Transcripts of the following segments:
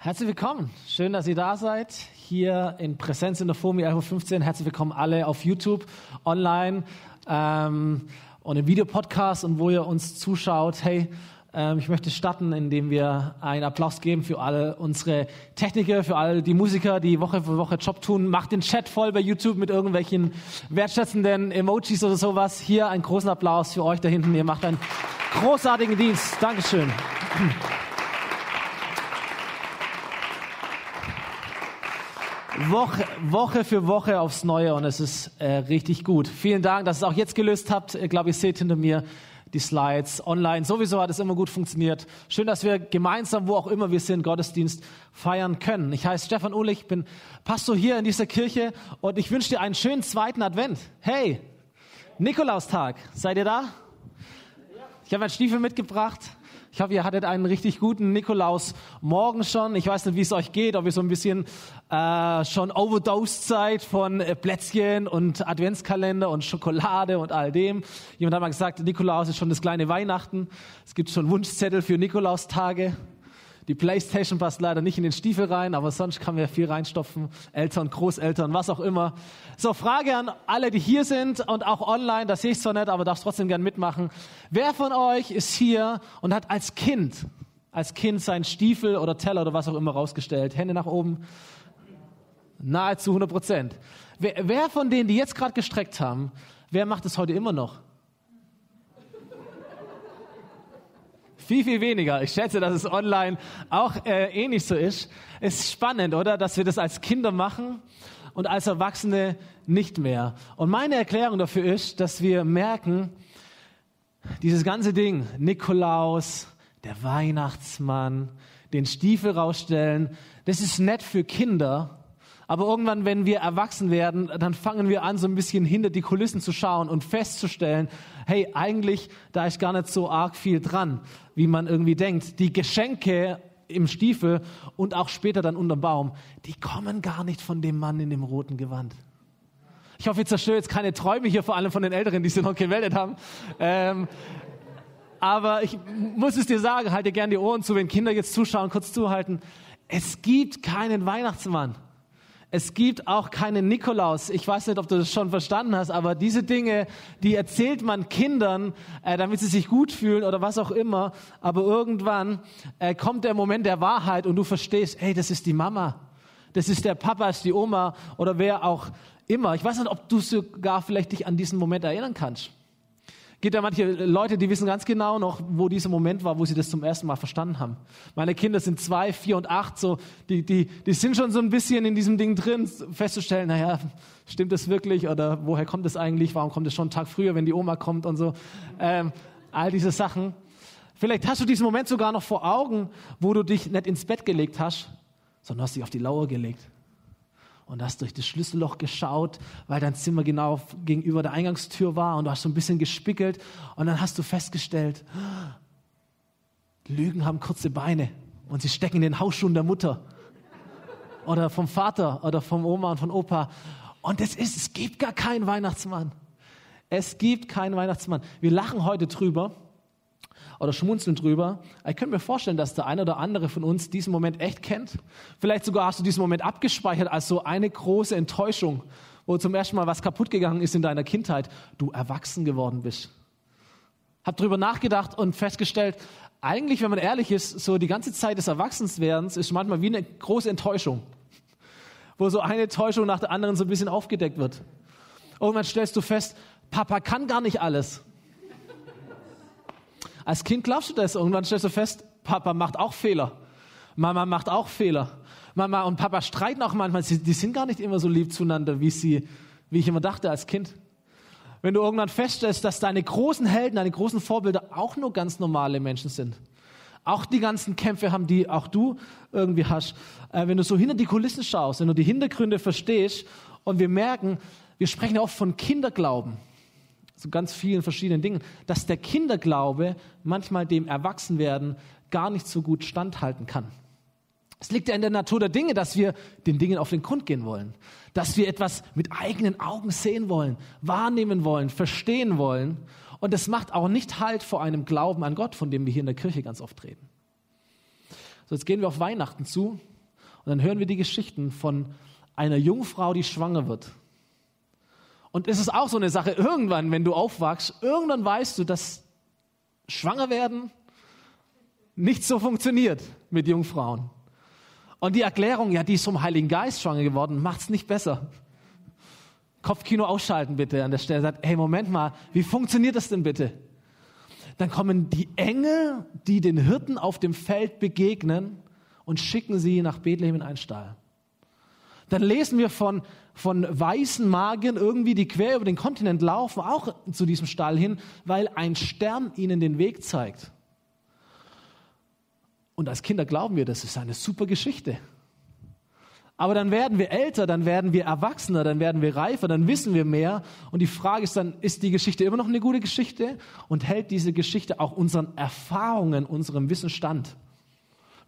Herzlich willkommen. Schön, dass ihr da seid. Hier in Präsenz in der FOMI 11.15 Uhr. Herzlich willkommen alle auf YouTube, online ähm, und im Videopodcast und wo ihr uns zuschaut. Hey, ähm, ich möchte starten, indem wir einen Applaus geben für alle unsere Techniker, für alle die Musiker, die Woche für Woche Job tun. Macht den Chat voll bei YouTube mit irgendwelchen wertschätzenden Emojis oder sowas. Hier einen großen Applaus für euch da hinten. Ihr macht einen großartigen Dienst. Dankeschön. Woche, Woche für Woche aufs Neue und es ist äh, richtig gut. Vielen Dank, dass ihr es auch jetzt gelöst habt. Ich glaube, ihr seht hinter mir die Slides online. Sowieso hat es immer gut funktioniert. Schön, dass wir gemeinsam, wo auch immer wir sind, Gottesdienst feiern können. Ich heiße Stefan Uhlich, bin Pastor hier in dieser Kirche und ich wünsche dir einen schönen zweiten Advent. Hey, Nikolaustag, seid ihr da? Ich habe meinen Stiefel mitgebracht. Ich hoffe, ihr hattet einen richtig guten Nikolaus morgen schon. Ich weiß nicht, wie es euch geht, ob ihr so ein bisschen äh, schon overdosed seid von äh, Plätzchen und Adventskalender und Schokolade und all dem. Jemand hat mal gesagt, Nikolaus ist schon das kleine Weihnachten. Es gibt schon Wunschzettel für Nikolaustage. Die Playstation passt leider nicht in den Stiefel rein, aber sonst kann man ja viel reinstopfen. Eltern, Großeltern, was auch immer. So, Frage an alle, die hier sind und auch online, das sehe ich zwar nicht, aber darfst trotzdem gern mitmachen. Wer von euch ist hier und hat als Kind, als Kind seinen Stiefel oder Teller oder was auch immer rausgestellt? Hände nach oben. Nahezu 100 Prozent. Wer, wer von denen, die jetzt gerade gestreckt haben, wer macht es heute immer noch? Viel, viel weniger. Ich schätze, dass es online auch äh, ähnlich so ist. Ist spannend, oder? Dass wir das als Kinder machen und als Erwachsene nicht mehr. Und meine Erklärung dafür ist, dass wir merken, dieses ganze Ding, Nikolaus, der Weihnachtsmann, den Stiefel rausstellen, das ist nett für Kinder, aber irgendwann, wenn wir erwachsen werden, dann fangen wir an, so ein bisschen hinter die Kulissen zu schauen und festzustellen, hey, eigentlich, da ist gar nicht so arg viel dran, wie man irgendwie denkt. Die Geschenke im Stiefel und auch später dann unterm Baum, die kommen gar nicht von dem Mann in dem roten Gewand. Ich hoffe, ich zerstöre jetzt keine Träume hier, vor allem von den Älteren, die sie noch gewählt haben. Ähm, aber ich muss es dir sagen, halte gerne die Ohren zu, wenn Kinder jetzt zuschauen, kurz zuhalten. Es gibt keinen Weihnachtsmann. Es gibt auch keinen Nikolaus. Ich weiß nicht, ob du das schon verstanden hast, aber diese Dinge, die erzählt man Kindern, äh, damit sie sich gut fühlen oder was auch immer. Aber irgendwann äh, kommt der Moment der Wahrheit und du verstehst, hey, das ist die Mama, das ist der Papa, ist die Oma oder wer auch immer. Ich weiß nicht, ob du sogar vielleicht dich an diesen Moment erinnern kannst gibt ja manche Leute, die wissen ganz genau noch, wo dieser Moment war, wo sie das zum ersten Mal verstanden haben. Meine Kinder sind zwei, vier und acht, so, die, die, die sind schon so ein bisschen in diesem Ding drin, festzustellen, naja, stimmt das wirklich oder woher kommt das eigentlich? Warum kommt es schon einen Tag früher, wenn die Oma kommt und so? Ähm, all diese Sachen. Vielleicht hast du diesen Moment sogar noch vor Augen, wo du dich nicht ins Bett gelegt hast, sondern hast dich auf die Lauer gelegt und hast durch das Schlüsselloch geschaut, weil dein Zimmer genau gegenüber der Eingangstür war und du hast so ein bisschen gespickelt und dann hast du festgestellt, Lügen haben kurze Beine und sie stecken in den Hausschuhen der Mutter oder vom Vater oder vom Oma und von Opa. Und es ist, es gibt gar keinen Weihnachtsmann. Es gibt keinen Weihnachtsmann. Wir lachen heute drüber, oder schmunzeln drüber. Ich könnte mir vorstellen, dass der eine oder andere von uns diesen Moment echt kennt. Vielleicht sogar hast du diesen Moment abgespeichert als so eine große Enttäuschung, wo zum ersten Mal was kaputt gegangen ist in deiner Kindheit, du erwachsen geworden bist. Hab drüber nachgedacht und festgestellt, eigentlich, wenn man ehrlich ist, so die ganze Zeit des Erwachsenswerdens ist manchmal wie eine große Enttäuschung, wo so eine Täuschung nach der anderen so ein bisschen aufgedeckt wird. Irgendwann stellst du fest, Papa kann gar nicht alles. Als Kind glaubst du das. Irgendwann stellst du fest, Papa macht auch Fehler. Mama macht auch Fehler. Mama und Papa streiten auch manchmal. Die sind gar nicht immer so lieb zueinander, wie, sie, wie ich immer dachte als Kind. Wenn du irgendwann feststellst, dass deine großen Helden, deine großen Vorbilder auch nur ganz normale Menschen sind. Auch die ganzen Kämpfe haben, die auch du irgendwie hast. Äh, wenn du so hinter die Kulissen schaust, wenn du die Hintergründe verstehst und wir merken, wir sprechen oft von Kinderglauben so ganz vielen verschiedenen Dingen, dass der Kinderglaube manchmal dem Erwachsenwerden gar nicht so gut standhalten kann. Es liegt ja in der Natur der Dinge, dass wir den Dingen auf den Grund gehen wollen, dass wir etwas mit eigenen Augen sehen wollen, wahrnehmen wollen, verstehen wollen. Und das macht auch nicht Halt vor einem Glauben an Gott, von dem wir hier in der Kirche ganz oft reden. So, jetzt gehen wir auf Weihnachten zu und dann hören wir die Geschichten von einer Jungfrau, die schwanger wird. Und es ist auch so eine Sache, irgendwann, wenn du aufwachst, irgendwann weißt du, dass schwanger werden nicht so funktioniert mit Jungfrauen. Und die Erklärung, ja, die ist vom Heiligen Geist schwanger geworden, macht es nicht besser. Kopfkino ausschalten bitte an der Stelle. Sagt, hey, Moment mal, wie funktioniert das denn bitte? Dann kommen die Engel, die den Hirten auf dem Feld begegnen und schicken sie nach Bethlehem in einen Stall. Dann lesen wir von, von weißen Magiern irgendwie, die quer über den Kontinent laufen, auch zu diesem Stall hin, weil ein Stern ihnen den Weg zeigt. Und als Kinder glauben wir, das ist eine super Geschichte. Aber dann werden wir älter, dann werden wir erwachsener, dann werden wir reifer, dann wissen wir mehr. Und die Frage ist dann, ist die Geschichte immer noch eine gute Geschichte? Und hält diese Geschichte auch unseren Erfahrungen, unserem Wissen stand?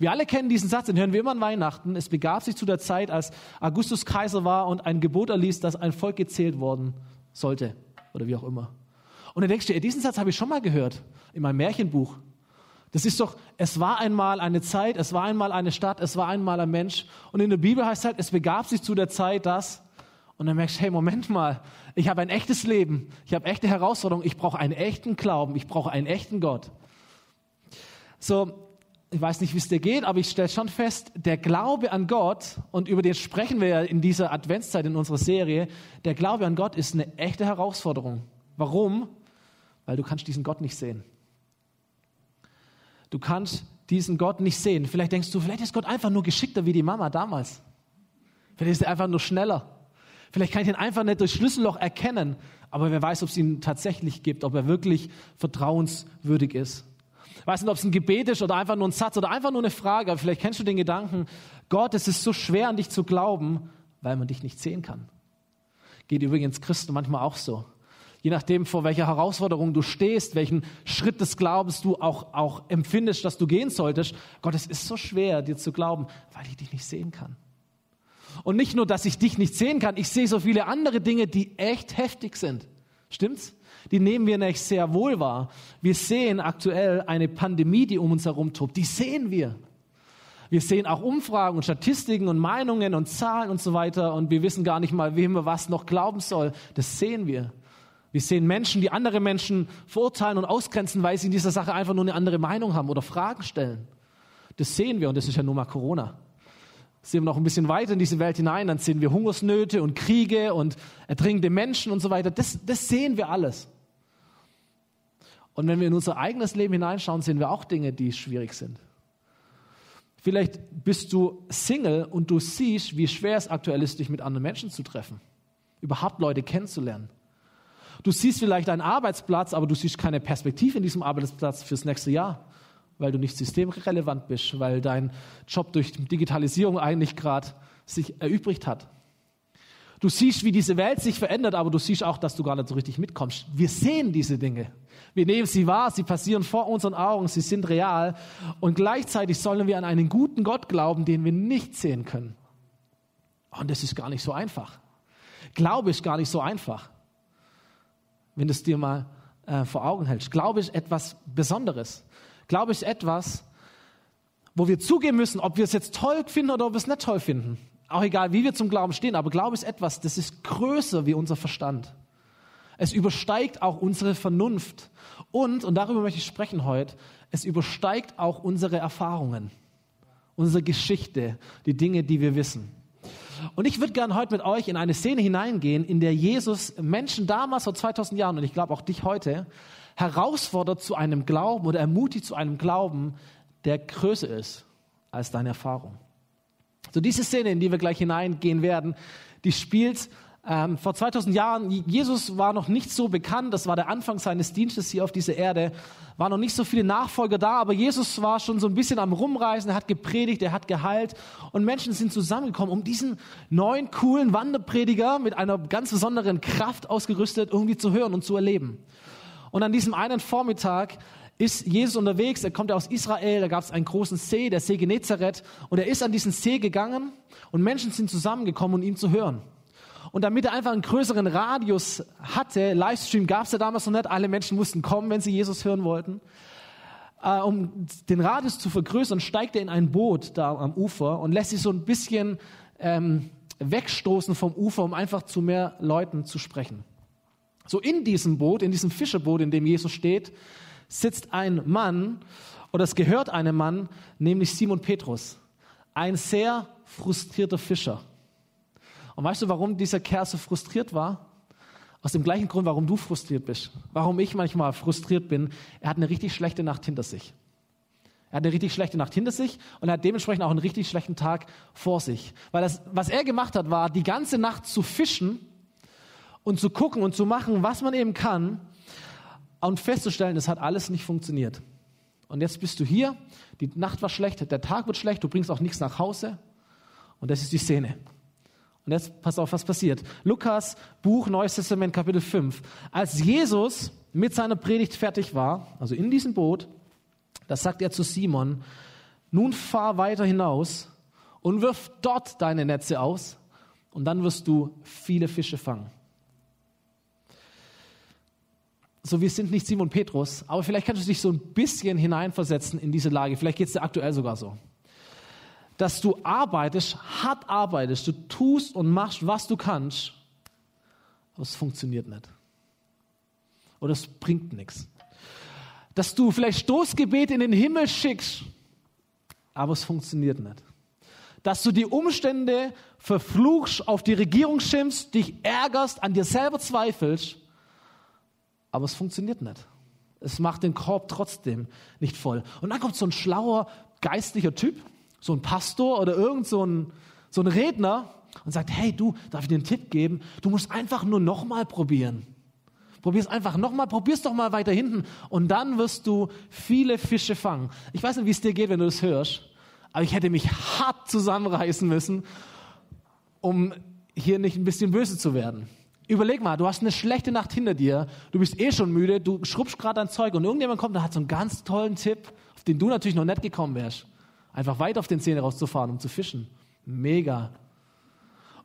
Wir alle kennen diesen Satz, den hören wir immer an Weihnachten. Es begab sich zu der Zeit, als Augustus Kaiser war und ein Gebot erließ, dass ein Volk gezählt worden sollte. Oder wie auch immer. Und dann denkst du, diesen Satz habe ich schon mal gehört in meinem Märchenbuch. Das ist doch, es war einmal eine Zeit, es war einmal eine Stadt, es war einmal ein Mensch. Und in der Bibel heißt es halt, es begab sich zu der Zeit das. Und dann merkst du, hey, Moment mal, ich habe ein echtes Leben, ich habe echte Herausforderungen, ich brauche einen echten Glauben, ich brauche einen echten Gott. So, ich weiß nicht, wie es dir geht, aber ich stelle schon fest, der Glaube an Gott, und über den sprechen wir ja in dieser Adventszeit in unserer Serie, der Glaube an Gott ist eine echte Herausforderung. Warum? Weil du kannst diesen Gott nicht sehen. Du kannst diesen Gott nicht sehen. Vielleicht denkst du, vielleicht ist Gott einfach nur geschickter wie die Mama damals. Vielleicht ist er einfach nur schneller. Vielleicht kann ich ihn einfach nicht durch Schlüsselloch erkennen. Aber wer weiß, ob es ihn tatsächlich gibt, ob er wirklich vertrauenswürdig ist. Weiß nicht, ob es ein Gebet ist oder einfach nur ein Satz oder einfach nur eine Frage. Aber vielleicht kennst du den Gedanken, Gott, es ist so schwer an dich zu glauben, weil man dich nicht sehen kann. Geht übrigens Christen manchmal auch so je nachdem, vor welcher Herausforderung du stehst, welchen Schritt des Glaubens du auch, auch empfindest, dass du gehen solltest. Gott, es ist so schwer, dir zu glauben, weil ich dich nicht sehen kann. Und nicht nur, dass ich dich nicht sehen kann, ich sehe so viele andere Dinge, die echt heftig sind. Stimmt's? Die nehmen wir nicht sehr wohl wahr. Wir sehen aktuell eine Pandemie, die um uns herum tobt. Die sehen wir. Wir sehen auch Umfragen und Statistiken und Meinungen und Zahlen und so weiter und wir wissen gar nicht mal, wem wir was noch glauben soll. Das sehen wir. Wir sehen Menschen, die andere Menschen verurteilen und ausgrenzen, weil sie in dieser Sache einfach nur eine andere Meinung haben oder Fragen stellen. Das sehen wir und das ist ja nur mal Corona. Sehen wir noch ein bisschen weiter in diese Welt hinein, dann sehen wir Hungersnöte und Kriege und ertrinkende Menschen und so weiter. Das, das sehen wir alles. Und wenn wir in unser eigenes Leben hineinschauen, sehen wir auch Dinge, die schwierig sind. Vielleicht bist du Single und du siehst, wie schwer es aktuell ist, dich mit anderen Menschen zu treffen, überhaupt Leute kennenzulernen. Du siehst vielleicht einen Arbeitsplatz, aber du siehst keine Perspektive in diesem Arbeitsplatz fürs nächste Jahr, weil du nicht systemrelevant bist, weil dein Job durch Digitalisierung eigentlich gerade sich erübrigt hat. Du siehst, wie diese Welt sich verändert, aber du siehst auch, dass du gar nicht so richtig mitkommst. Wir sehen diese Dinge. Wir nehmen sie wahr, sie passieren vor unseren Augen, sie sind real. Und gleichzeitig sollen wir an einen guten Gott glauben, den wir nicht sehen können. Und das ist gar nicht so einfach. Glaube ist gar nicht so einfach wenn du es dir mal äh, vor Augen hältst. Glaube ist etwas Besonderes. Glaube ist etwas, wo wir zugeben müssen, ob wir es jetzt toll finden oder ob wir es nicht toll finden. Auch egal, wie wir zum Glauben stehen, aber Glaube ist etwas, das ist größer wie unser Verstand. Es übersteigt auch unsere Vernunft. Und, und darüber möchte ich sprechen heute, es übersteigt auch unsere Erfahrungen, unsere Geschichte, die Dinge, die wir wissen. Und ich würde gerne heute mit euch in eine Szene hineingehen, in der Jesus Menschen damals vor 2000 Jahren und ich glaube auch dich heute herausfordert zu einem Glauben oder ermutigt zu einem Glauben, der größer ist als deine Erfahrung. So diese Szene, in die wir gleich hineingehen werden, die spielt ähm, vor 2000 Jahren, Jesus war noch nicht so bekannt, das war der Anfang seines Dienstes hier auf dieser Erde, waren noch nicht so viele Nachfolger da, aber Jesus war schon so ein bisschen am Rumreisen, er hat gepredigt, er hat geheilt. Und Menschen sind zusammengekommen, um diesen neuen, coolen Wanderprediger mit einer ganz besonderen Kraft ausgerüstet irgendwie zu hören und zu erleben. Und an diesem einen Vormittag ist Jesus unterwegs, er kommt aus Israel, da gab es einen großen See, der See Genezareth, und er ist an diesen See gegangen und Menschen sind zusammengekommen, um ihn zu hören. Und damit er einfach einen größeren Radius hatte, Livestream gab es ja damals noch nicht, alle Menschen mussten kommen, wenn sie Jesus hören wollten, äh, um den Radius zu vergrößern, steigt er in ein Boot da am Ufer und lässt sich so ein bisschen ähm, wegstoßen vom Ufer, um einfach zu mehr Leuten zu sprechen. So in diesem Boot, in diesem Fischerboot, in dem Jesus steht, sitzt ein Mann oder es gehört einem Mann, nämlich Simon Petrus, ein sehr frustrierter Fischer. Und weißt du, warum dieser Kerl so frustriert war? Aus dem gleichen Grund, warum du frustriert bist. Warum ich manchmal frustriert bin. Er hat eine richtig schlechte Nacht hinter sich. Er hat eine richtig schlechte Nacht hinter sich und er hat dementsprechend auch einen richtig schlechten Tag vor sich. Weil das, was er gemacht hat, war, die ganze Nacht zu fischen und zu gucken und zu machen, was man eben kann und festzustellen, das hat alles nicht funktioniert. Und jetzt bist du hier, die Nacht war schlecht, der Tag wird schlecht, du bringst auch nichts nach Hause und das ist die Szene. Und jetzt pass auf, was passiert. Lukas Buch Neues Testament Kapitel 5. Als Jesus mit seiner Predigt fertig war, also in diesem Boot, da sagt er zu Simon, nun fahr weiter hinaus und wirf dort deine Netze aus und dann wirst du viele Fische fangen. So, wir sind nicht Simon Petrus, aber vielleicht kannst du dich so ein bisschen hineinversetzen in diese Lage. Vielleicht geht es dir aktuell sogar so. Dass du arbeitest, hart arbeitest, du tust und machst, was du kannst, aber es funktioniert nicht. Oder es bringt nichts dass du vielleicht Stoßgebet in den Himmel schickst, aber es funktioniert nicht. Dass du die Umstände verfluchst, auf die Regierung schimpfst, dich ärgerst, an dir selber zweifelst, aber es funktioniert nicht. Es macht den Korb trotzdem nicht voll. Und dann kommt so ein schlauer geistlicher Typ, so ein Pastor oder irgend so ein, so ein Redner und sagt, hey du, darf ich dir einen Tipp geben? Du musst einfach nur nochmal probieren. Probier es einfach nochmal, probier es doch mal weiter hinten und dann wirst du viele Fische fangen. Ich weiß nicht, wie es dir geht, wenn du das hörst, aber ich hätte mich hart zusammenreißen müssen, um hier nicht ein bisschen böse zu werden. Überleg mal, du hast eine schlechte Nacht hinter dir, du bist eh schon müde, du schrubbst gerade dein Zeug und irgendjemand kommt und hat so einen ganz tollen Tipp, auf den du natürlich noch nicht gekommen wärst. Einfach weiter auf den Zähne rauszufahren, um zu fischen. Mega.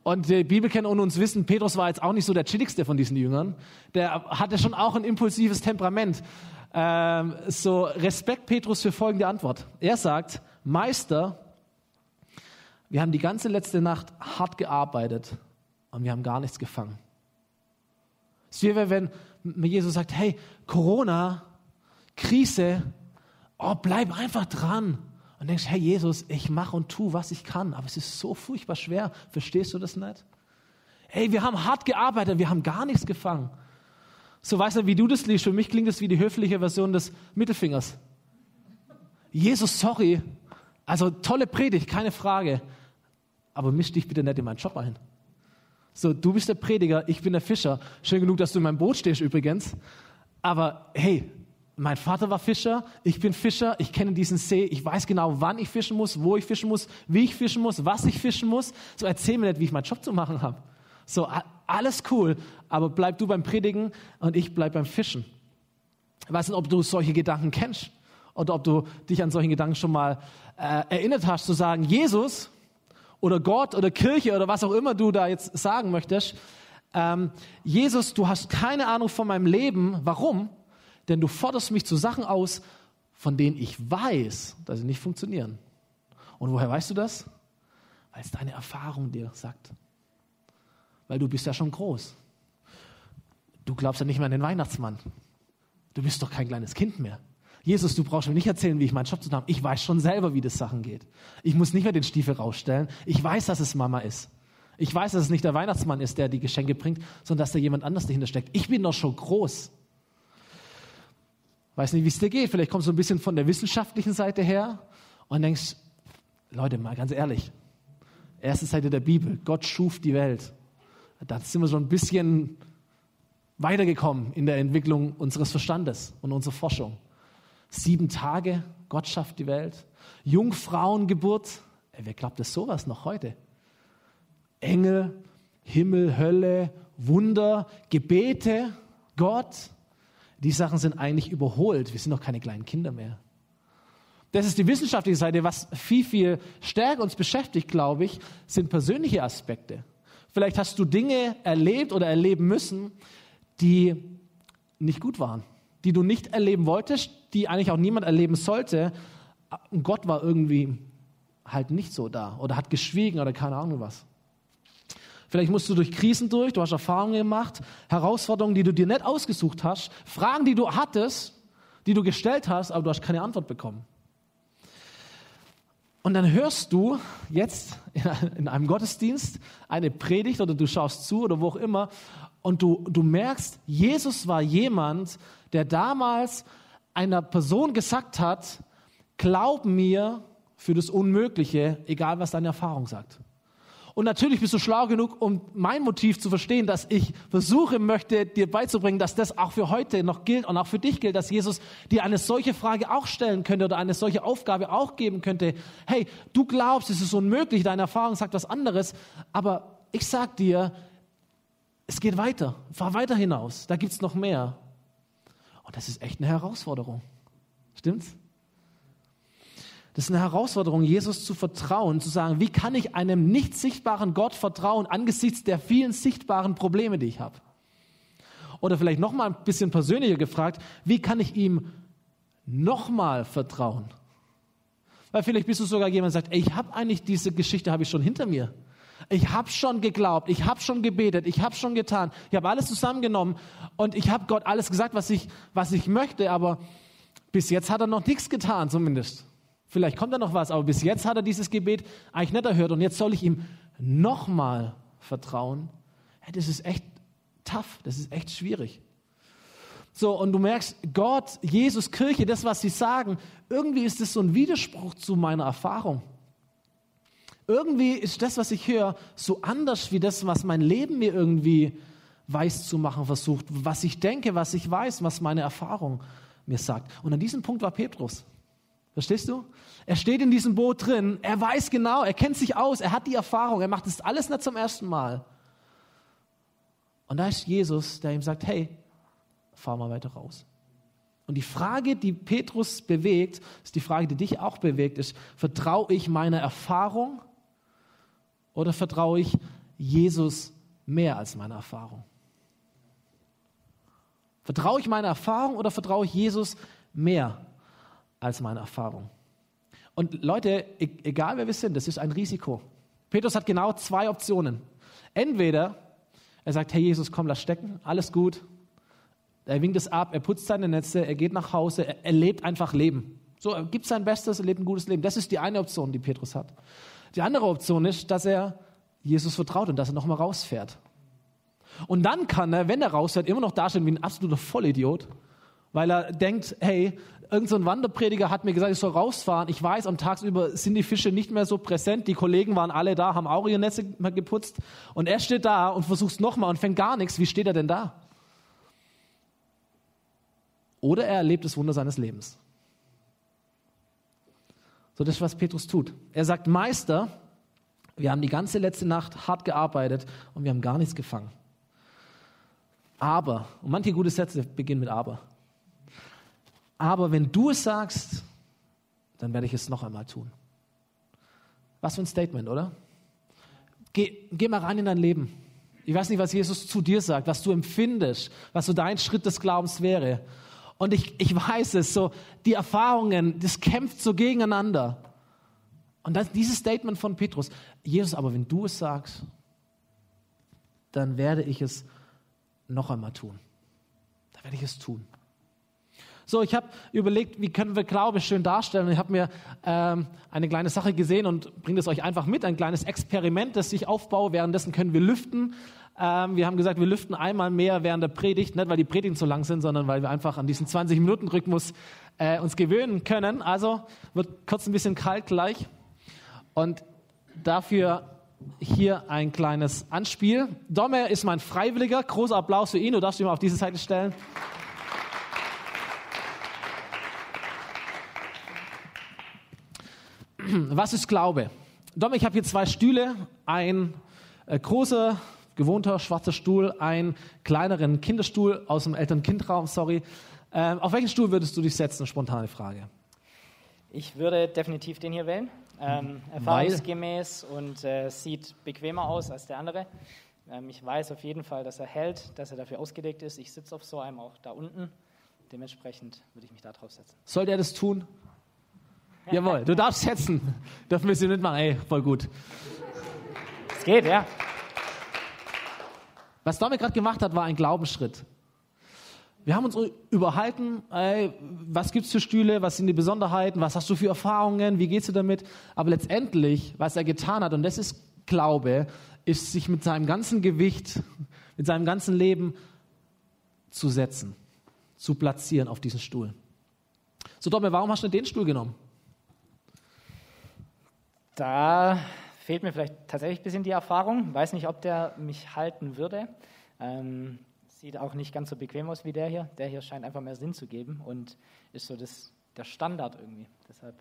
Und die Bibel kennt und uns wissen, Petrus war jetzt auch nicht so der chilligste von diesen Jüngern. Der hatte schon auch ein impulsives Temperament. Ähm, so Respekt Petrus für folgende Antwort. Er sagt, Meister, wir haben die ganze letzte Nacht hart gearbeitet und wir haben gar nichts gefangen. Es ist wie wenn Jesus sagt, hey, Corona, Krise, oh, bleib einfach dran und denkst, hey Jesus, ich mache und tu, was ich kann, aber es ist so furchtbar schwer. Verstehst du das nicht? Hey, wir haben hart gearbeitet, wir haben gar nichts gefangen. So weißt du, wie du das liest. Für mich klingt das wie die höfliche Version des Mittelfingers. Jesus, sorry. Also tolle Predigt, keine Frage. Aber misch dich bitte nicht in meinen Job ein. So, du bist der Prediger, ich bin der Fischer. Schön genug, dass du in meinem Boot stehst übrigens. Aber hey, mein Vater war Fischer, ich bin Fischer, ich kenne diesen See, ich weiß genau, wann ich fischen muss, wo ich fischen muss, wie ich fischen muss, was ich fischen muss. So erzähl mir nicht, wie ich meinen Job zu machen habe. So, alles cool, aber bleib du beim Predigen und ich bleib beim Fischen. Ich weiß nicht, ob du solche Gedanken kennst oder ob du dich an solchen Gedanken schon mal äh, erinnert hast, zu sagen, Jesus oder Gott oder Kirche oder was auch immer du da jetzt sagen möchtest, ähm, Jesus, du hast keine Ahnung von meinem Leben. Warum? denn du forderst mich zu Sachen aus, von denen ich weiß, dass sie nicht funktionieren. Und woher weißt du das? Weil es deine Erfahrung dir sagt. Weil du bist ja schon groß. Du glaubst ja nicht mehr an den Weihnachtsmann. Du bist doch kein kleines Kind mehr. Jesus, du brauchst mir nicht erzählen, wie ich meinen Job zu tun habe. Ich weiß schon selber, wie das Sachen geht. Ich muss nicht mehr den Stiefel rausstellen. Ich weiß, dass es Mama ist. Ich weiß, dass es nicht der Weihnachtsmann ist, der die Geschenke bringt, sondern dass da jemand anders dahinter steckt. Ich bin doch schon groß. Weiß nicht, wie es dir geht. Vielleicht kommst du ein bisschen von der wissenschaftlichen Seite her und denkst, Leute, mal ganz ehrlich. Erste Seite der Bibel. Gott schuf die Welt. Da sind wir so ein bisschen weitergekommen in der Entwicklung unseres Verstandes und unserer Forschung. Sieben Tage, Gott schafft die Welt. Jungfrauengeburt. Ey, wer glaubt das sowas noch heute? Engel, Himmel, Hölle, Wunder, Gebete, Gott. Die Sachen sind eigentlich überholt. Wir sind doch keine kleinen Kinder mehr. Das ist die wissenschaftliche Seite. Was viel, viel stärker uns beschäftigt, glaube ich, sind persönliche Aspekte. Vielleicht hast du Dinge erlebt oder erleben müssen, die nicht gut waren. die du nicht erleben wolltest, die eigentlich auch niemand erleben sollte. Und Gott war irgendwie halt nicht so da oder hat geschwiegen oder keine Ahnung was. Vielleicht musst du durch Krisen durch, du hast Erfahrungen gemacht, Herausforderungen, die du dir nicht ausgesucht hast, Fragen, die du hattest, die du gestellt hast, aber du hast keine Antwort bekommen. Und dann hörst du jetzt in einem Gottesdienst eine Predigt oder du schaust zu oder wo auch immer und du, du merkst, Jesus war jemand, der damals einer Person gesagt hat, glaub mir für das Unmögliche, egal was deine Erfahrung sagt. Und natürlich bist du schlau genug, um mein Motiv zu verstehen, dass ich versuche möchte, dir beizubringen, dass das auch für heute noch gilt und auch für dich gilt, dass Jesus dir eine solche Frage auch stellen könnte oder eine solche Aufgabe auch geben könnte. Hey, du glaubst, es ist unmöglich, deine Erfahrung sagt was anderes, aber ich sag dir, es geht weiter, fahr weiter hinaus, da gibt's noch mehr. Und das ist echt eine Herausforderung. Stimmt's? Das ist eine Herausforderung, Jesus zu vertrauen, zu sagen, wie kann ich einem nicht sichtbaren Gott vertrauen angesichts der vielen sichtbaren Probleme, die ich habe? Oder vielleicht noch mal ein bisschen persönlicher gefragt, wie kann ich ihm noch mal vertrauen? Weil vielleicht bist du sogar jemand, der sagt, ey, ich habe eigentlich diese Geschichte habe ich schon hinter mir. Ich habe schon geglaubt, ich habe schon gebetet, ich habe schon getan, ich habe alles zusammengenommen und ich habe Gott alles gesagt, was ich, was ich möchte, aber bis jetzt hat er noch nichts getan, zumindest. Vielleicht kommt da noch was, aber bis jetzt hat er dieses Gebet eigentlich nicht erhört und jetzt soll ich ihm nochmal vertrauen. Hey, das ist echt tough, das ist echt schwierig. So, und du merkst, Gott, Jesus, Kirche, das, was sie sagen, irgendwie ist das so ein Widerspruch zu meiner Erfahrung. Irgendwie ist das, was ich höre, so anders wie das, was mein Leben mir irgendwie weiß zu machen versucht, was ich denke, was ich weiß, was meine Erfahrung mir sagt. Und an diesem Punkt war Petrus. Verstehst du? Er steht in diesem Boot drin, er weiß genau, er kennt sich aus, er hat die Erfahrung, er macht das alles nicht zum ersten Mal. Und da ist Jesus, der ihm sagt, hey, fahr mal weiter raus. Und die Frage, die Petrus bewegt, ist die Frage, die dich auch bewegt, ist, vertraue ich meiner Erfahrung oder vertraue ich Jesus mehr als meiner Erfahrung? Vertraue ich meiner Erfahrung oder vertraue ich Jesus mehr als meine Erfahrung. Und Leute, e-, egal wer wir sind, das ist ein Risiko. Petrus hat genau zwei Optionen. Entweder er sagt, hey Jesus, komm, lass stecken, alles gut. Er winkt es ab, er putzt seine Netze, er geht nach Hause, er, er lebt einfach Leben. So, er gibt sein Bestes, er lebt ein gutes Leben. Das ist die eine Option, die Petrus hat. Die andere Option ist, dass er Jesus vertraut und dass er nochmal rausfährt. Und dann kann er, wenn er rausfährt, immer noch dastehen wie ein absoluter Vollidiot, weil er denkt, hey, irgend so Wanderprediger hat mir gesagt, ich soll rausfahren. Ich weiß, am Tagsüber sind die Fische nicht mehr so präsent. Die Kollegen waren alle da, haben auch ihre Netze geputzt. Und er steht da und versucht es nochmal und fängt gar nichts. Wie steht er denn da? Oder er erlebt das Wunder seines Lebens. So, das ist, was Petrus tut. Er sagt, Meister, wir haben die ganze letzte Nacht hart gearbeitet und wir haben gar nichts gefangen. Aber, und manche gute Sätze beginnen mit Aber. Aber wenn du es sagst, dann werde ich es noch einmal tun. Was für ein Statement, oder? Geh, geh mal rein in dein Leben. Ich weiß nicht, was Jesus zu dir sagt, was du empfindest, was so dein Schritt des Glaubens wäre. Und ich, ich weiß es, so die Erfahrungen, das kämpft so gegeneinander. Und das, dieses Statement von Petrus, Jesus, aber wenn du es sagst, dann werde ich es noch einmal tun. Dann werde ich es tun. So, ich habe überlegt, wie können wir Glaube schön darstellen. Ich habe mir ähm, eine kleine Sache gesehen und bringe es euch einfach mit, ein kleines Experiment, das ich aufbaue. Währenddessen können wir lüften. Ähm, wir haben gesagt, wir lüften einmal mehr während der Predigt, nicht weil die Predigten so lang sind, sondern weil wir einfach an diesen 20-Minuten-Rhythmus äh, uns gewöhnen können. Also wird kurz ein bisschen kalt gleich. Und dafür hier ein kleines Anspiel. Domme ist mein Freiwilliger. Großer Applaus für ihn. Du darfst ihn mal auf diese Seite stellen. was ist Glaube? Dom, ich habe hier zwei Stühle, ein äh, großer, gewohnter schwarzer Stuhl, einen kleineren Kinderstuhl aus dem Eltern-Kind-Raum, sorry. Äh, auf welchen Stuhl würdest du dich setzen? Spontane Frage. Ich würde definitiv den hier wählen. Ähm, erfahrungsgemäß und äh, sieht bequemer aus als der andere. Ähm, ich weiß auf jeden Fall, dass er hält, dass er dafür ausgelegt ist. Ich sitze auf so einem auch da unten. dementsprechend würde ich mich da drauf setzen. Sollte er das tun? Jawohl, du darfst setzen. Dürfen wir sie nicht machen. Ey, voll gut. Es geht, ja. Was Dominik gerade gemacht hat, war ein Glaubensschritt. Wir haben uns überhalten, ey, was es für Stühle, was sind die Besonderheiten, was hast du für Erfahrungen, wie gehst du damit? Aber letztendlich, was er getan hat, und das ist Glaube, ist sich mit seinem ganzen Gewicht, mit seinem ganzen Leben zu setzen, zu platzieren auf diesen Stuhl. So, Domme, warum hast du den Stuhl genommen? Da fehlt mir vielleicht tatsächlich ein bisschen die Erfahrung. Weiß nicht, ob der mich halten würde. Ähm, sieht auch nicht ganz so bequem aus wie der hier. Der hier scheint einfach mehr Sinn zu geben und ist so das, der Standard irgendwie. Deshalb.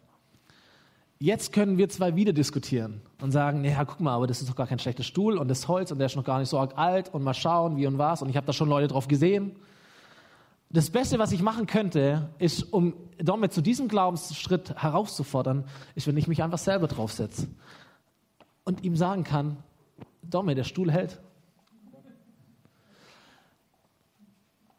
Jetzt können wir zwei wieder diskutieren und sagen, ja, guck mal, aber das ist doch gar kein schlechter Stuhl und das Holz und der ist noch gar nicht so alt und mal schauen, wie und was. Und ich habe da schon Leute drauf gesehen. Das Beste, was ich machen könnte, ist, um damit zu diesem Glaubensschritt herauszufordern, ist, wenn ich mich einfach selber draufsetze und ihm sagen kann, Domme, der Stuhl hält.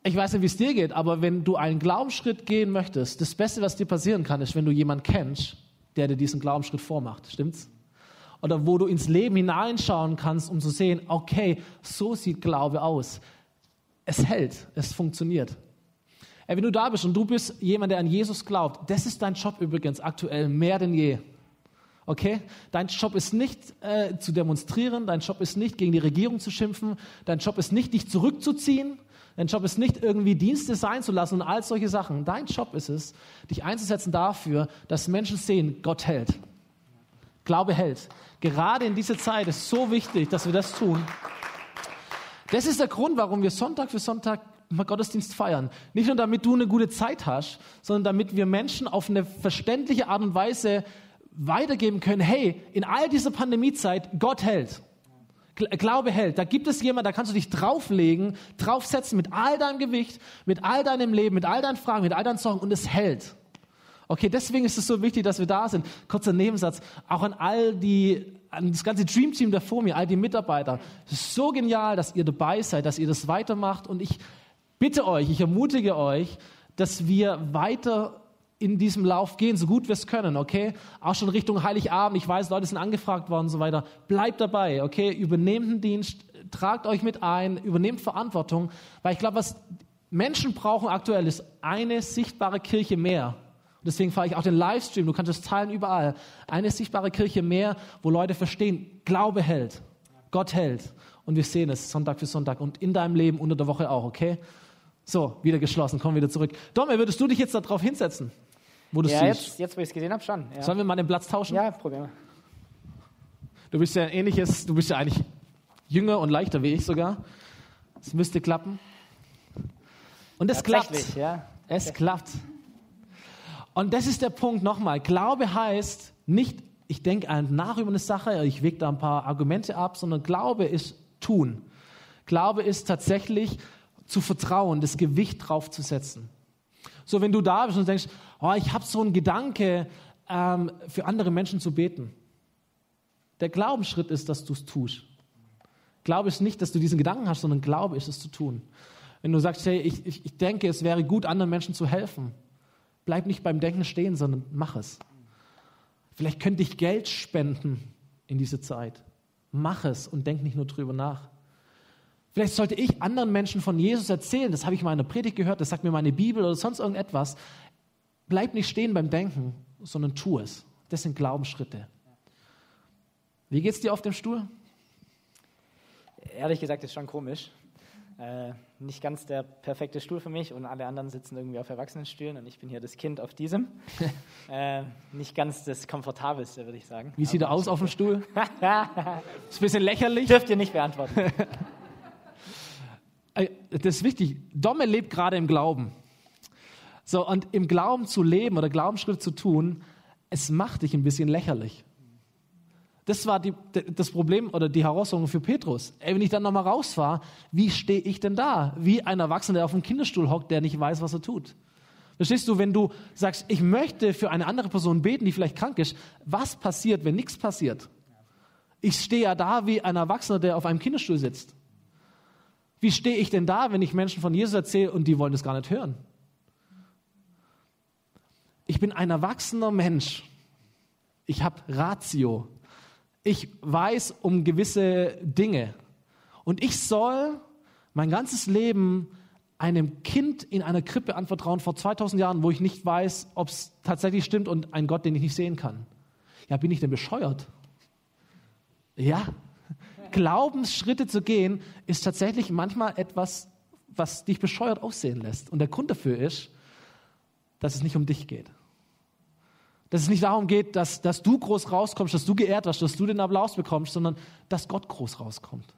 Ich weiß nicht, wie es dir geht, aber wenn du einen Glaubensschritt gehen möchtest, das Beste, was dir passieren kann, ist, wenn du jemanden kennst, der dir diesen Glaubensschritt vormacht. Stimmt's? Oder wo du ins Leben hineinschauen kannst, um zu sehen, okay, so sieht Glaube aus. Es hält, es funktioniert. Ey, wenn du da bist und du bist jemand, der an Jesus glaubt, das ist dein Job übrigens aktuell mehr denn je. Okay? Dein Job ist nicht äh, zu demonstrieren, dein Job ist nicht gegen die Regierung zu schimpfen, dein Job ist nicht dich zurückzuziehen, dein Job ist nicht irgendwie Dienste sein zu lassen und all solche Sachen. Dein Job ist es, dich einzusetzen dafür, dass Menschen sehen, Gott hält. Glaube hält. Gerade in dieser Zeit ist so wichtig, dass wir das tun. Das ist der Grund, warum wir Sonntag für Sonntag Gottesdienst feiern. Nicht nur damit du eine gute Zeit hast, sondern damit wir Menschen auf eine verständliche Art und Weise weitergeben können, hey, in all dieser Pandemiezeit, Gott hält. Glaube hält. Da gibt es jemand, da kannst du dich drauflegen, draufsetzen mit all deinem Gewicht, mit all deinem Leben, mit all deinen Fragen, mit all deinen Sorgen und es hält. Okay, deswegen ist es so wichtig, dass wir da sind. Kurzer Nebensatz. Auch an all die, an das ganze Dream Team da vor mir, all die Mitarbeiter. Es ist so genial, dass ihr dabei seid, dass ihr das weitermacht und ich bitte euch, ich ermutige euch, dass wir weiter in diesem Lauf gehen, so gut wir es können, okay? Auch schon Richtung Heiligabend, ich weiß, Leute sind angefragt worden und so weiter. Bleibt dabei, okay? Übernehmt den Dienst, tragt euch mit ein, übernehmt Verantwortung, weil ich glaube, was Menschen brauchen aktuell ist eine sichtbare Kirche mehr. Und deswegen fahre ich auch den Livestream, du kannst es teilen überall. Eine sichtbare Kirche mehr, wo Leute verstehen, Glaube hält, Gott hält. Und wir sehen es Sonntag für Sonntag und in deinem Leben unter der Woche auch, okay? So, wieder geschlossen, kommen wieder zurück. Domme, würdest du dich jetzt darauf hinsetzen? Wo du ja, jetzt, jetzt, wo ich es gesehen habe, schon. Ja. Sollen wir mal den Platz tauschen? Ja, probieren wir. Du bist ja ein ähnliches, du bist ja eigentlich jünger und leichter wie ich sogar. Es müsste klappen. Und es klappt. Ja. Es klappt. Und das ist der Punkt nochmal. Glaube heißt nicht, ich denke nach über eine Sache, ich wege da ein paar Argumente ab, sondern Glaube ist tun. Glaube ist tatsächlich zu vertrauen, das Gewicht drauf zu setzen. So, wenn du da bist und denkst, oh, ich habe so einen Gedanke, ähm, für andere Menschen zu beten. Der Glaubensschritt ist, dass du es tust. Glaube ist nicht, dass du diesen Gedanken hast, sondern Glaube ist es zu tun. Wenn du sagst, hey, ich, ich, ich denke, es wäre gut, anderen Menschen zu helfen, bleib nicht beim Denken stehen, sondern mach es. Vielleicht könnte ich Geld spenden in diese Zeit. Mach es und denk nicht nur drüber nach. Vielleicht sollte ich anderen Menschen von Jesus erzählen, das habe ich mal in einer Predigt gehört, das sagt mir meine Bibel oder sonst irgendetwas. Bleib nicht stehen beim Denken, sondern tu es. Das sind Glaubensschritte. Wie geht es dir auf dem Stuhl? Ehrlich gesagt ist schon komisch. Äh, nicht ganz der perfekte Stuhl für mich und alle anderen sitzen irgendwie auf Erwachsenenstühlen und ich bin hier das Kind auf diesem. äh, nicht ganz das komfortabelste, würde ich sagen. Wie sieht er aus auf dem Stuhl? ist ein bisschen lächerlich. Dürft ihr nicht beantworten. Das ist wichtig. Domme lebt gerade im Glauben. So, und im Glauben zu leben oder Glaubensschritt zu tun, es macht dich ein bisschen lächerlich. Das war die, das Problem oder die Herausforderung für Petrus. Ey, wenn ich dann nochmal rausfahre, wie stehe ich denn da? Wie ein Erwachsener, der auf dem Kinderstuhl hockt, der nicht weiß, was er tut. Verstehst du, wenn du sagst, ich möchte für eine andere Person beten, die vielleicht krank ist, was passiert, wenn nichts passiert? Ich stehe ja da wie ein Erwachsener, der auf einem Kinderstuhl sitzt. Wie stehe ich denn da, wenn ich Menschen von Jesus erzähle und die wollen das gar nicht hören? ich bin ein erwachsener Mensch. Ich habe Ratio. Ich weiß um gewisse Dinge. Und ich soll mein ganzes Leben einem Kind in einer Krippe anvertrauen vor 2000 Jahren, wo ich nicht weiß, ob es tatsächlich stimmt und ein Gott, den ich nicht sehen kann. Ja, bin ich denn bescheuert? Ja, Glaubensschritte zu gehen, ist tatsächlich manchmal etwas, was dich bescheuert aussehen lässt. Und der Grund dafür ist, dass es nicht um dich geht. Dass es nicht darum geht, dass, dass du groß rauskommst, dass du geehrt wirst, dass du den Applaus bekommst, sondern dass Gott groß rauskommt.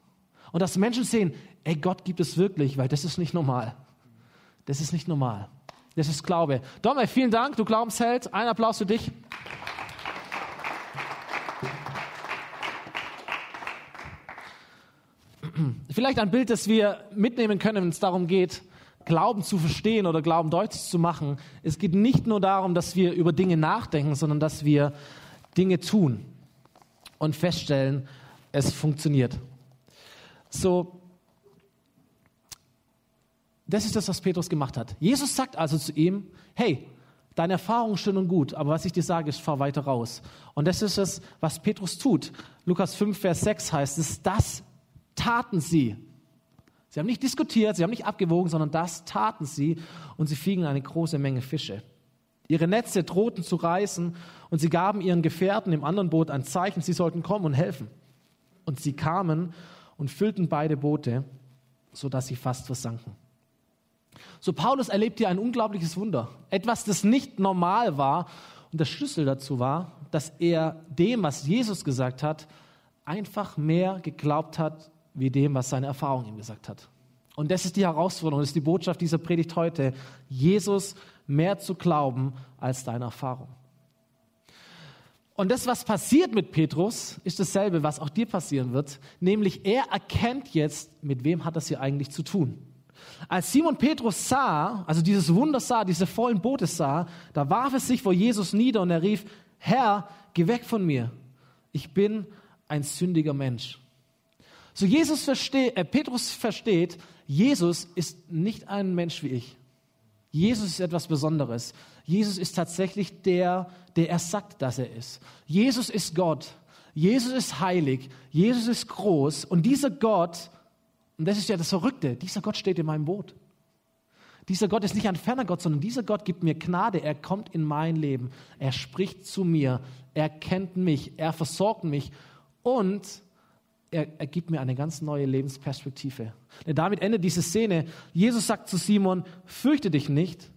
Und dass Menschen sehen, ey, Gott gibt es wirklich, weil das ist nicht normal. Das ist nicht normal. Das ist Glaube. Domme, vielen Dank, du Glaubensheld. Ein Applaus für dich. Vielleicht ein Bild, das wir mitnehmen können, wenn es darum geht, Glauben zu verstehen oder Glauben deutlich zu machen. Es geht nicht nur darum, dass wir über Dinge nachdenken, sondern dass wir Dinge tun und feststellen, es funktioniert. So, das ist das, was Petrus gemacht hat. Jesus sagt also zu ihm, hey, deine Erfahrung ist schön und gut, aber was ich dir sage, ist, fahr weiter raus. Und das ist es, was Petrus tut. Lukas 5, Vers 6 heißt es, das taten sie. Sie haben nicht diskutiert, sie haben nicht abgewogen, sondern das taten sie und sie fingen eine große Menge Fische. Ihre Netze drohten zu reißen und sie gaben ihren Gefährten im anderen Boot ein Zeichen, sie sollten kommen und helfen. Und sie kamen und füllten beide Boote, sodass sie fast versanken. So Paulus erlebt hier ein unglaubliches Wunder, etwas, das nicht normal war und der Schlüssel dazu war, dass er dem, was Jesus gesagt hat, einfach mehr geglaubt hat wie dem, was seine Erfahrung ihm gesagt hat. Und das ist die Herausforderung, das ist die Botschaft dieser Predigt heute, Jesus mehr zu glauben als deine Erfahrung. Und das, was passiert mit Petrus, ist dasselbe, was auch dir passieren wird, nämlich er erkennt jetzt, mit wem hat das hier eigentlich zu tun. Als Simon Petrus sah, also dieses Wunder sah, diese vollen Boote sah, da warf es sich vor Jesus nieder und er rief, Herr, geh weg von mir, ich bin ein sündiger Mensch. So Jesus versteht, äh, Petrus versteht, Jesus ist nicht ein Mensch wie ich. Jesus ist etwas Besonderes. Jesus ist tatsächlich der, der er sagt, dass er ist. Jesus ist Gott. Jesus ist heilig. Jesus ist groß. Und dieser Gott, und das ist ja das Verrückte, dieser Gott steht in meinem Boot. Dieser Gott ist nicht ein ferner Gott, sondern dieser Gott gibt mir Gnade. Er kommt in mein Leben. Er spricht zu mir. Er kennt mich. Er versorgt mich. Und er, er gibt mir eine ganz neue Lebensperspektive. Denn damit endet diese Szene. Jesus sagt zu Simon, fürchte dich nicht,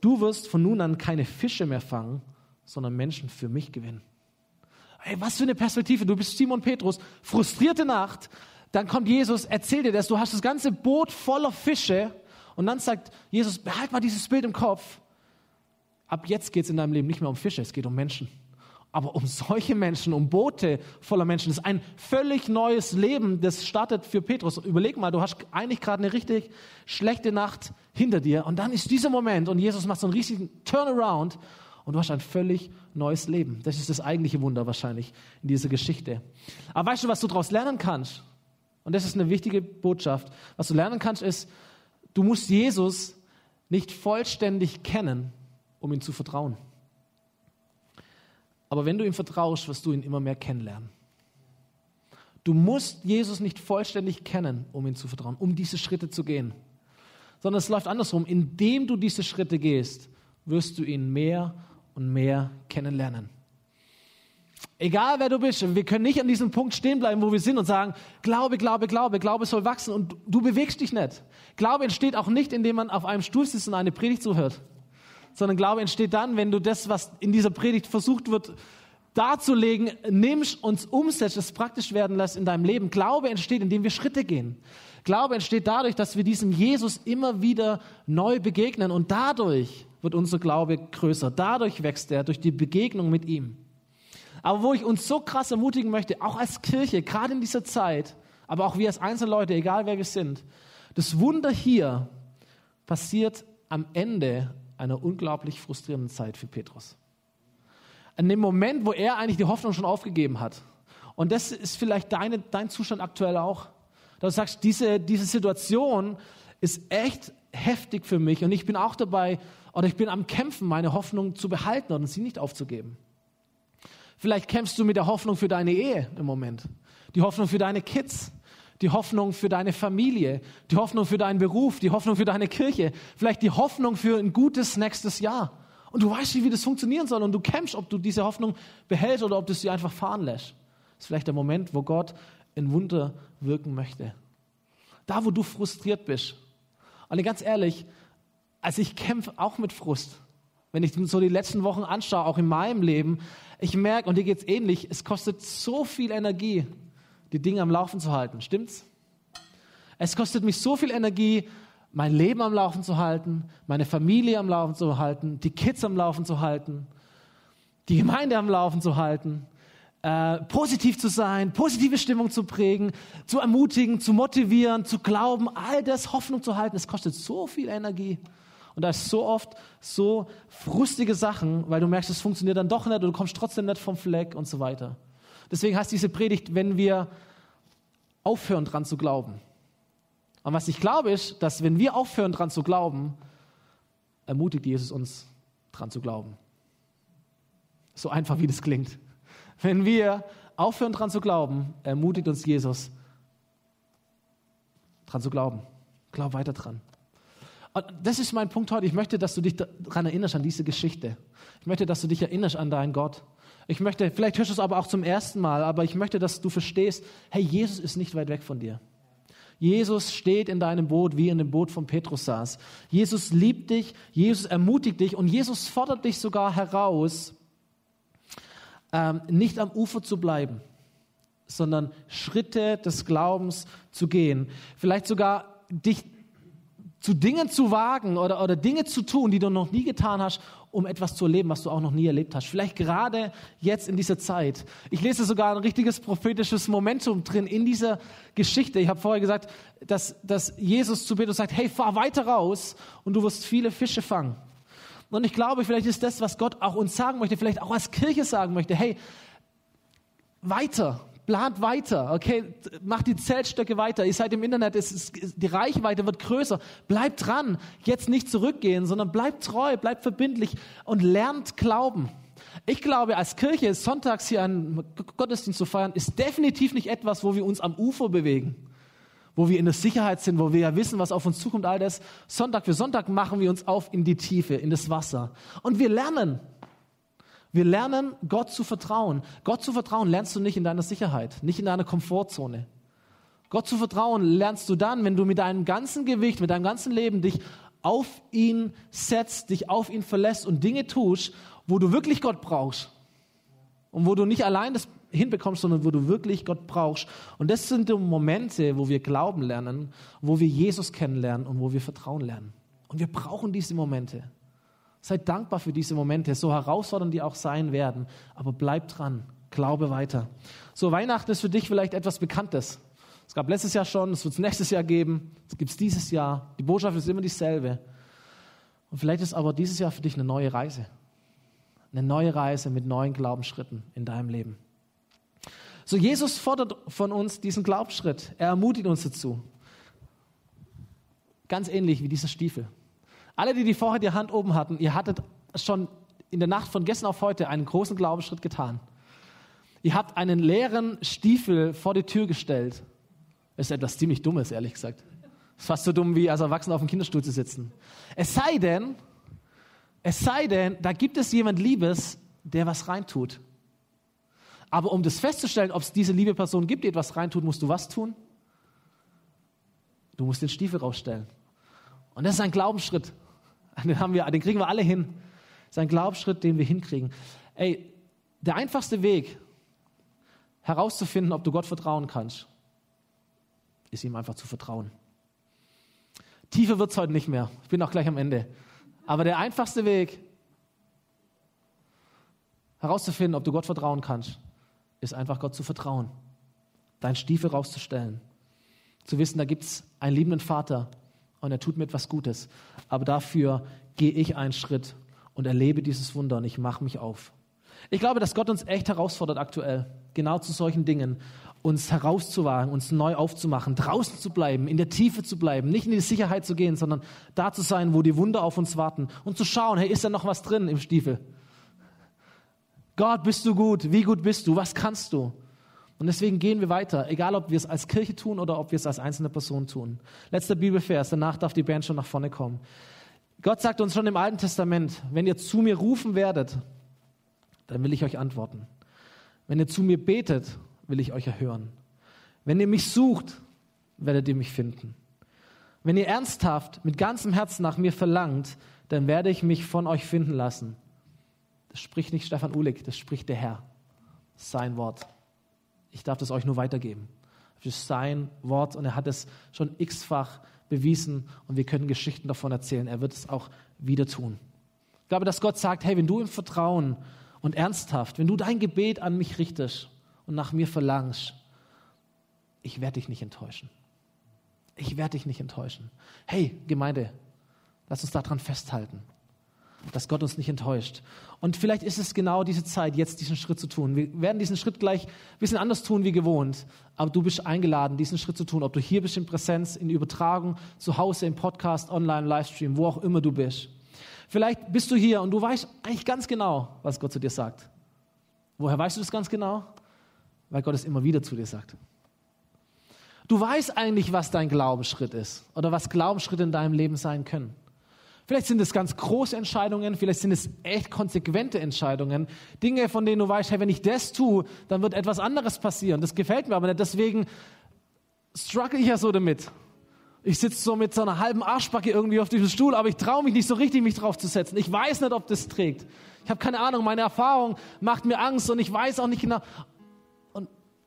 du wirst von nun an keine Fische mehr fangen, sondern Menschen für mich gewinnen. Hey, was für eine Perspektive. Du bist Simon Petrus, frustrierte Nacht. Dann kommt Jesus, erzählt dir das. Du hast das ganze Boot voller Fische. Und dann sagt Jesus, behalt mal dieses Bild im Kopf. Ab jetzt geht es in deinem Leben nicht mehr um Fische, es geht um Menschen aber um solche Menschen, um Boote voller Menschen. Ist ein völlig neues Leben, das startet für Petrus. Überleg mal, du hast eigentlich gerade eine richtig schlechte Nacht hinter dir und dann ist dieser Moment und Jesus macht so einen riesigen Turnaround und du hast ein völlig neues Leben. Das ist das eigentliche Wunder wahrscheinlich in dieser Geschichte. Aber weißt du, was du daraus lernen kannst? Und das ist eine wichtige Botschaft. Was du lernen kannst, ist, du musst Jesus nicht vollständig kennen, um ihm zu vertrauen. Aber wenn du ihm vertraust, wirst du ihn immer mehr kennenlernen. Du musst Jesus nicht vollständig kennen, um ihm zu vertrauen, um diese Schritte zu gehen. Sondern es läuft andersrum. Indem du diese Schritte gehst, wirst du ihn mehr und mehr kennenlernen. Egal wer du bist, wir können nicht an diesem Punkt stehen bleiben, wo wir sind und sagen, Glaube, Glaube, Glaube, Glaube soll wachsen und du bewegst dich nicht. Glaube entsteht auch nicht, indem man auf einem Stuhl sitzt und eine Predigt zuhört sondern Glaube entsteht dann, wenn du das, was in dieser Predigt versucht wird darzulegen, nimmst und umsetzt, es praktisch werden lässt in deinem Leben. Glaube entsteht, indem wir Schritte gehen. Glaube entsteht dadurch, dass wir diesem Jesus immer wieder neu begegnen und dadurch wird unser Glaube größer. Dadurch wächst er, durch die Begegnung mit ihm. Aber wo ich uns so krass ermutigen möchte, auch als Kirche, gerade in dieser Zeit, aber auch wir als Einzelleute, egal wer wir sind, das Wunder hier passiert am Ende einer unglaublich frustrierenden Zeit für Petrus. An dem Moment, wo er eigentlich die Hoffnung schon aufgegeben hat. Und das ist vielleicht deine, dein Zustand aktuell auch. Da du sagst, diese, diese Situation ist echt heftig für mich und ich bin auch dabei, Oder ich bin am Kämpfen, meine Hoffnung zu behalten und sie nicht aufzugeben. Vielleicht kämpfst du mit der Hoffnung für deine Ehe im Moment, die Hoffnung für deine Kids, die Hoffnung für deine Familie, die Hoffnung für deinen Beruf, die Hoffnung für deine Kirche, vielleicht die Hoffnung für ein gutes nächstes Jahr. Und du weißt nicht, wie das funktionieren soll und du kämpfst, ob du diese Hoffnung behältst oder ob du sie einfach fahren lässt. Das ist vielleicht der Moment, wo Gott ein Wunder wirken möchte. Da, wo du frustriert bist. Und ganz ehrlich, also ich kämpfe auch mit Frust. Wenn ich so die letzten Wochen anschaue, auch in meinem Leben, ich merke, und dir geht es ähnlich, es kostet so viel Energie, die Dinge am Laufen zu halten. Stimmt's? Es kostet mich so viel Energie, mein Leben am Laufen zu halten, meine Familie am Laufen zu halten, die Kids am Laufen zu halten, die Gemeinde am Laufen zu halten, äh, positiv zu sein, positive Stimmung zu prägen, zu ermutigen, zu motivieren, zu glauben, all das Hoffnung zu halten. Es kostet so viel Energie. Und da ist so oft so frustige Sachen, weil du merkst, es funktioniert dann doch nicht und du kommst trotzdem nicht vom Fleck und so weiter. Deswegen heißt diese Predigt, wenn wir aufhören dran zu glauben. Und was ich glaube ist, dass wenn wir aufhören dran zu glauben, ermutigt Jesus uns dran zu glauben. So einfach wie das klingt. Wenn wir aufhören dran zu glauben, ermutigt uns Jesus dran zu glauben. Glaub weiter dran. Und das ist mein Punkt heute. Ich möchte, dass du dich daran erinnerst, an diese Geschichte. Ich möchte, dass du dich erinnerst an deinen Gott. Ich möchte, vielleicht hörst du es aber auch zum ersten Mal, aber ich möchte, dass du verstehst, hey, Jesus ist nicht weit weg von dir. Jesus steht in deinem Boot, wie in dem Boot von Petrus saß. Jesus liebt dich, Jesus ermutigt dich und Jesus fordert dich sogar heraus, ähm, nicht am Ufer zu bleiben, sondern Schritte des Glaubens zu gehen. Vielleicht sogar dich zu Dingen zu wagen oder, oder Dinge zu tun, die du noch nie getan hast, um etwas zu erleben, was du auch noch nie erlebt hast. Vielleicht gerade jetzt in dieser Zeit. Ich lese sogar ein richtiges prophetisches Momentum drin in dieser Geschichte. Ich habe vorher gesagt, dass, dass Jesus zu Petrus sagt, hey, fahr weiter raus und du wirst viele Fische fangen. Und ich glaube, vielleicht ist das, was Gott auch uns sagen möchte, vielleicht auch als Kirche sagen möchte, hey, weiter, plant weiter, okay, macht die Zeltstöcke weiter. Ihr seid im Internet, es ist, die Reichweite wird größer. Bleibt dran, jetzt nicht zurückgehen, sondern bleibt treu, bleibt verbindlich und lernt glauben. Ich glaube, als Kirche sonntags hier einen Gottesdienst zu feiern, ist definitiv nicht etwas, wo wir uns am Ufer bewegen, wo wir in der Sicherheit sind, wo wir ja wissen, was auf uns zukommt, all das. Sonntag für Sonntag machen wir uns auf in die Tiefe, in das Wasser. Und wir lernen. Wir lernen, Gott zu vertrauen. Gott zu vertrauen lernst du nicht in deiner Sicherheit, nicht in deiner Komfortzone. Gott zu vertrauen lernst du dann, wenn du mit deinem ganzen Gewicht, mit deinem ganzen Leben dich auf ihn setzt, dich auf ihn verlässt und Dinge tust, wo du wirklich Gott brauchst. Und wo du nicht allein das hinbekommst, sondern wo du wirklich Gott brauchst. Und das sind die Momente, wo wir glauben lernen, wo wir Jesus kennenlernen und wo wir Vertrauen lernen. Und wir brauchen diese Momente. Seid dankbar für diese Momente, so herausfordernd die auch sein werden. Aber bleib dran, glaube weiter. So, Weihnachten ist für dich vielleicht etwas Bekanntes. Es gab letztes Jahr schon, es wird es nächstes Jahr geben, es gibt es dieses Jahr. Die Botschaft ist immer dieselbe. Und vielleicht ist aber dieses Jahr für dich eine neue Reise. Eine neue Reise mit neuen Glaubensschritten in deinem Leben. So, Jesus fordert von uns diesen Glaubensschritt. Er ermutigt uns dazu. Ganz ähnlich wie dieser Stiefel. Alle, die, die vorher die Hand oben hatten, ihr hattet schon in der Nacht von gestern auf heute einen großen Glaubensschritt getan. Ihr habt einen leeren Stiefel vor die Tür gestellt. Ist etwas ziemlich Dummes, ehrlich gesagt. Ist fast so dumm, wie als Erwachsener auf dem Kinderstuhl zu sitzen. Es sei denn, es sei denn, da gibt es jemand Liebes, der was reintut. Aber um das festzustellen, ob es diese liebe Person gibt, die etwas reintut, musst du was tun? Du musst den Stiefel rausstellen. Und das ist ein Glaubensschritt. Den, haben wir, den kriegen wir alle hin. Das ist ein Glaubensschritt, den wir hinkriegen. Ey, der einfachste Weg, herauszufinden, ob du Gott vertrauen kannst, ist ihm einfach zu vertrauen. Tiefer wird es heute nicht mehr. Ich bin auch gleich am Ende. Aber der einfachste Weg, herauszufinden, ob du Gott vertrauen kannst, ist einfach Gott zu vertrauen. Deinen Stiefel rauszustellen. Zu wissen, da gibt es einen liebenden Vater, und er tut mir etwas Gutes. Aber dafür gehe ich einen Schritt und erlebe dieses Wunder und ich mache mich auf. Ich glaube, dass Gott uns echt herausfordert aktuell, genau zu solchen Dingen. uns herauszuwagen, uns neu aufzumachen, draußen zu bleiben, in der Tiefe zu bleiben, nicht in die Sicherheit zu gehen, sondern da zu sein, wo die Wunder auf uns warten und zu schauen, hey, ist da noch was drin im Stiefel? Gott, bist du gut? Wie gut bist du? Was kannst du? Und deswegen gehen wir weiter, egal ob wir es als Kirche tun oder ob wir es als einzelne Person tun. Letzter Bibelvers, danach darf die Band schon nach vorne kommen. Gott sagt uns schon im Alten Testament, wenn ihr zu mir rufen werdet, dann will ich euch antworten. Wenn ihr zu mir betet, will ich euch erhören. Wenn ihr mich sucht, werdet ihr mich finden. Wenn ihr ernsthaft mit ganzem Herzen nach mir verlangt, dann werde ich mich von euch finden lassen. Das spricht nicht Stefan Uhlig, das spricht der Herr. Sein Wort. Ich darf das euch nur weitergeben. Das ist sein Wort und er hat es schon x-fach bewiesen und wir können Geschichten davon erzählen. Er wird es auch wieder tun. Ich glaube, dass Gott sagt, hey, wenn du im Vertrauen und ernsthaft, wenn du dein Gebet an mich richtest, und nach mir verlangst, ich werde dich nicht enttäuschen. Ich werde dich nicht enttäuschen. Hey, Gemeinde, lass uns daran festhalten, dass Gott uns nicht enttäuscht. Und vielleicht ist es genau diese Zeit, jetzt diesen Schritt zu tun. Wir werden diesen Schritt gleich ein bisschen anders tun wie gewohnt, aber du bist eingeladen, diesen Schritt zu tun, ob du hier bist in Präsenz, in Übertragung, zu Hause, im Podcast, online, Livestream, wo auch immer du bist. Vielleicht bist du hier und du weißt eigentlich ganz genau, was Gott zu dir sagt. Woher weißt du das ganz genau? weil Gott es immer wieder zu dir sagt. Du weißt eigentlich, was dein Glaubensschritt ist oder was Glaubensschritte in deinem Leben sein können. Vielleicht sind es ganz große Entscheidungen, vielleicht sind es echt konsequente Entscheidungen. Dinge, von denen du weißt, hey, wenn ich das tue, dann wird etwas anderes passieren. Das gefällt mir aber nicht. Deswegen struggle ich ja so damit. Ich sitze so mit so einer halben Arschbacke irgendwie auf diesem Stuhl, aber ich traue mich nicht so richtig, mich drauf zu setzen. Ich weiß nicht, ob das trägt. Ich habe keine Ahnung, meine Erfahrung macht mir Angst und ich weiß auch nicht genau.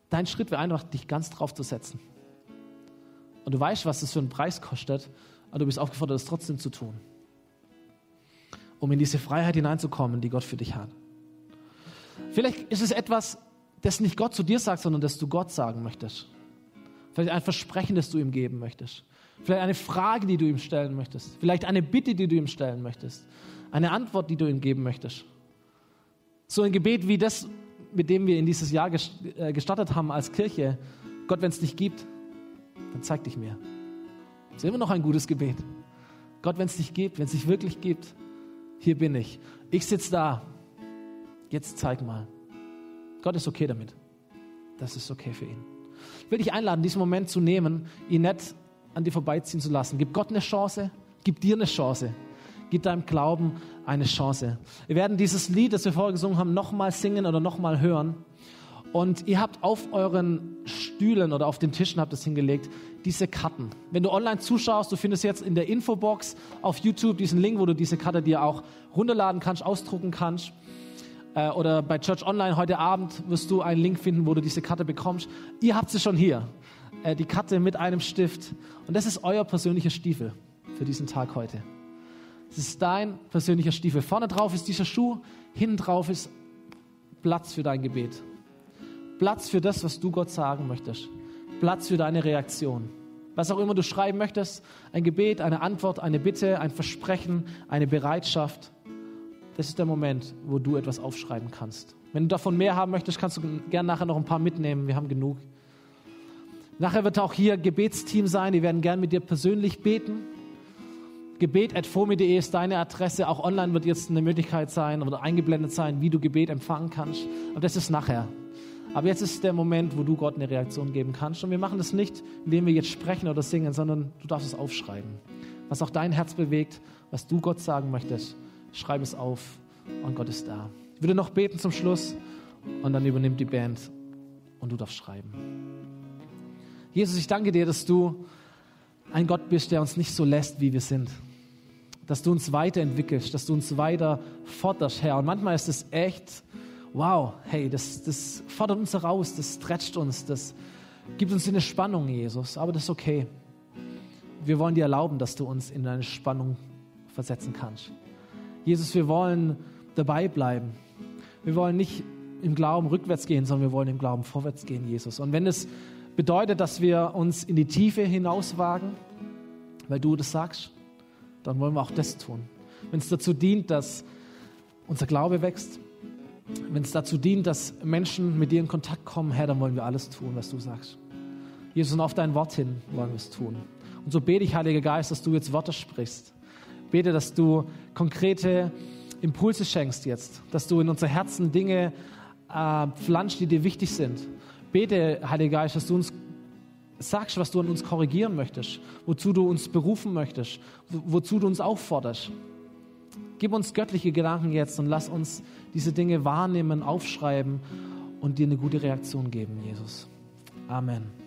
Dein Schritt wäre einfach, dich ganz drauf zu setzen. Und du weißt, was das für einen Preis kostet, aber du bist aufgefordert, es trotzdem zu tun. Um in diese Freiheit hineinzukommen, die Gott für dich hat. Vielleicht ist es etwas, das nicht Gott zu dir sagt, sondern das du Gott sagen möchtest. Vielleicht ein Versprechen, das du ihm geben möchtest. Vielleicht eine Frage, die du ihm stellen möchtest. Vielleicht eine Bitte, die du ihm stellen möchtest. Eine Antwort, die du ihm geben möchtest. So ein Gebet wie das, mit dem wir in dieses Jahr äh, gestartet haben als Kirche, Gott, wenn es dich gibt, dann zeig dich mir. Das ist immer noch ein gutes Gebet. Gott, wenn es dich gibt, wenn es dich wirklich gibt, hier bin ich. Ich sitze da. Jetzt zeig mal. Gott ist okay damit. Das ist okay für ihn. Ich will dich einladen, diesen Moment zu nehmen, ihn nicht an dir vorbeiziehen zu lassen. Gib Gott eine Chance, gib dir eine Chance. Gib deinem Glauben eine Chance. Wir werden dieses Lied, das wir vorher gesungen haben, nochmal singen oder nochmal hören. Und ihr habt auf euren Stühlen oder auf den Tischen habt es hingelegt, diese Karten. Wenn du online zuschaust, du findest jetzt in der Infobox auf YouTube diesen Link, wo du diese Karte dir auch runterladen kannst, ausdrucken kannst. Äh, oder bei Church Online heute Abend wirst du einen Link finden, wo du diese Karte bekommst. Ihr habt sie schon hier. Äh, die Karte mit einem Stift. Und das ist euer persönlicher Stiefel für diesen Tag heute. Es ist dein persönlicher Stiefel. Vorne drauf ist dieser Schuh, hinten drauf ist Platz für dein Gebet. Platz für das, was du Gott sagen möchtest. Platz für deine Reaktion. Was auch immer du schreiben möchtest, ein Gebet, eine Antwort, eine Bitte, ein Versprechen, eine Bereitschaft. Das ist der Moment, wo du etwas aufschreiben kannst. Wenn du davon mehr haben möchtest, kannst du gerne nachher noch ein paar mitnehmen. Wir haben genug. Nachher wird auch hier Gebetsteam sein. Die werden gerne mit dir persönlich beten gebet.fomi.de ist deine Adresse. Auch online wird jetzt eine Möglichkeit sein oder eingeblendet sein, wie du Gebet empfangen kannst. Aber das ist nachher. Aber jetzt ist der Moment, wo du Gott eine Reaktion geben kannst. Und wir machen das nicht, indem wir jetzt sprechen oder singen, sondern du darfst es aufschreiben. Was auch dein Herz bewegt, was du Gott sagen möchtest, schreib es auf und Gott ist da. Ich würde noch beten zum Schluss und dann übernimmt die Band und du darfst schreiben. Jesus, ich danke dir, dass du ein Gott bist, der uns nicht so lässt, wie wir sind dass du uns weiterentwickelst, dass du uns weiter forderst, Herr. Und manchmal ist es echt, wow, hey, das, das fordert uns heraus, das stretcht uns, das gibt uns eine Spannung, Jesus. Aber das ist okay. Wir wollen dir erlauben, dass du uns in eine Spannung versetzen kannst. Jesus, wir wollen dabei bleiben. Wir wollen nicht im Glauben rückwärts gehen, sondern wir wollen im Glauben vorwärts gehen, Jesus. Und wenn es bedeutet, dass wir uns in die Tiefe hinauswagen, weil du das sagst, dann wollen wir auch das tun. Wenn es dazu dient, dass unser Glaube wächst, wenn es dazu dient, dass Menschen mit dir in Kontakt kommen, Herr, dann wollen wir alles tun, was du sagst. Jesus, und auf dein Wort hin wollen wir es tun. Und so bete ich, Heiliger Geist, dass du jetzt Worte sprichst. Bete, dass du konkrete Impulse schenkst jetzt, dass du in unser Herzen Dinge äh, pflanzt, die dir wichtig sind. Bete, Heiliger Geist, dass du uns sagst, was du an uns korrigieren möchtest, wozu du uns berufen möchtest, wozu du uns aufforderst. Gib uns göttliche Gedanken jetzt und lass uns diese Dinge wahrnehmen, aufschreiben und dir eine gute Reaktion geben, Jesus. Amen.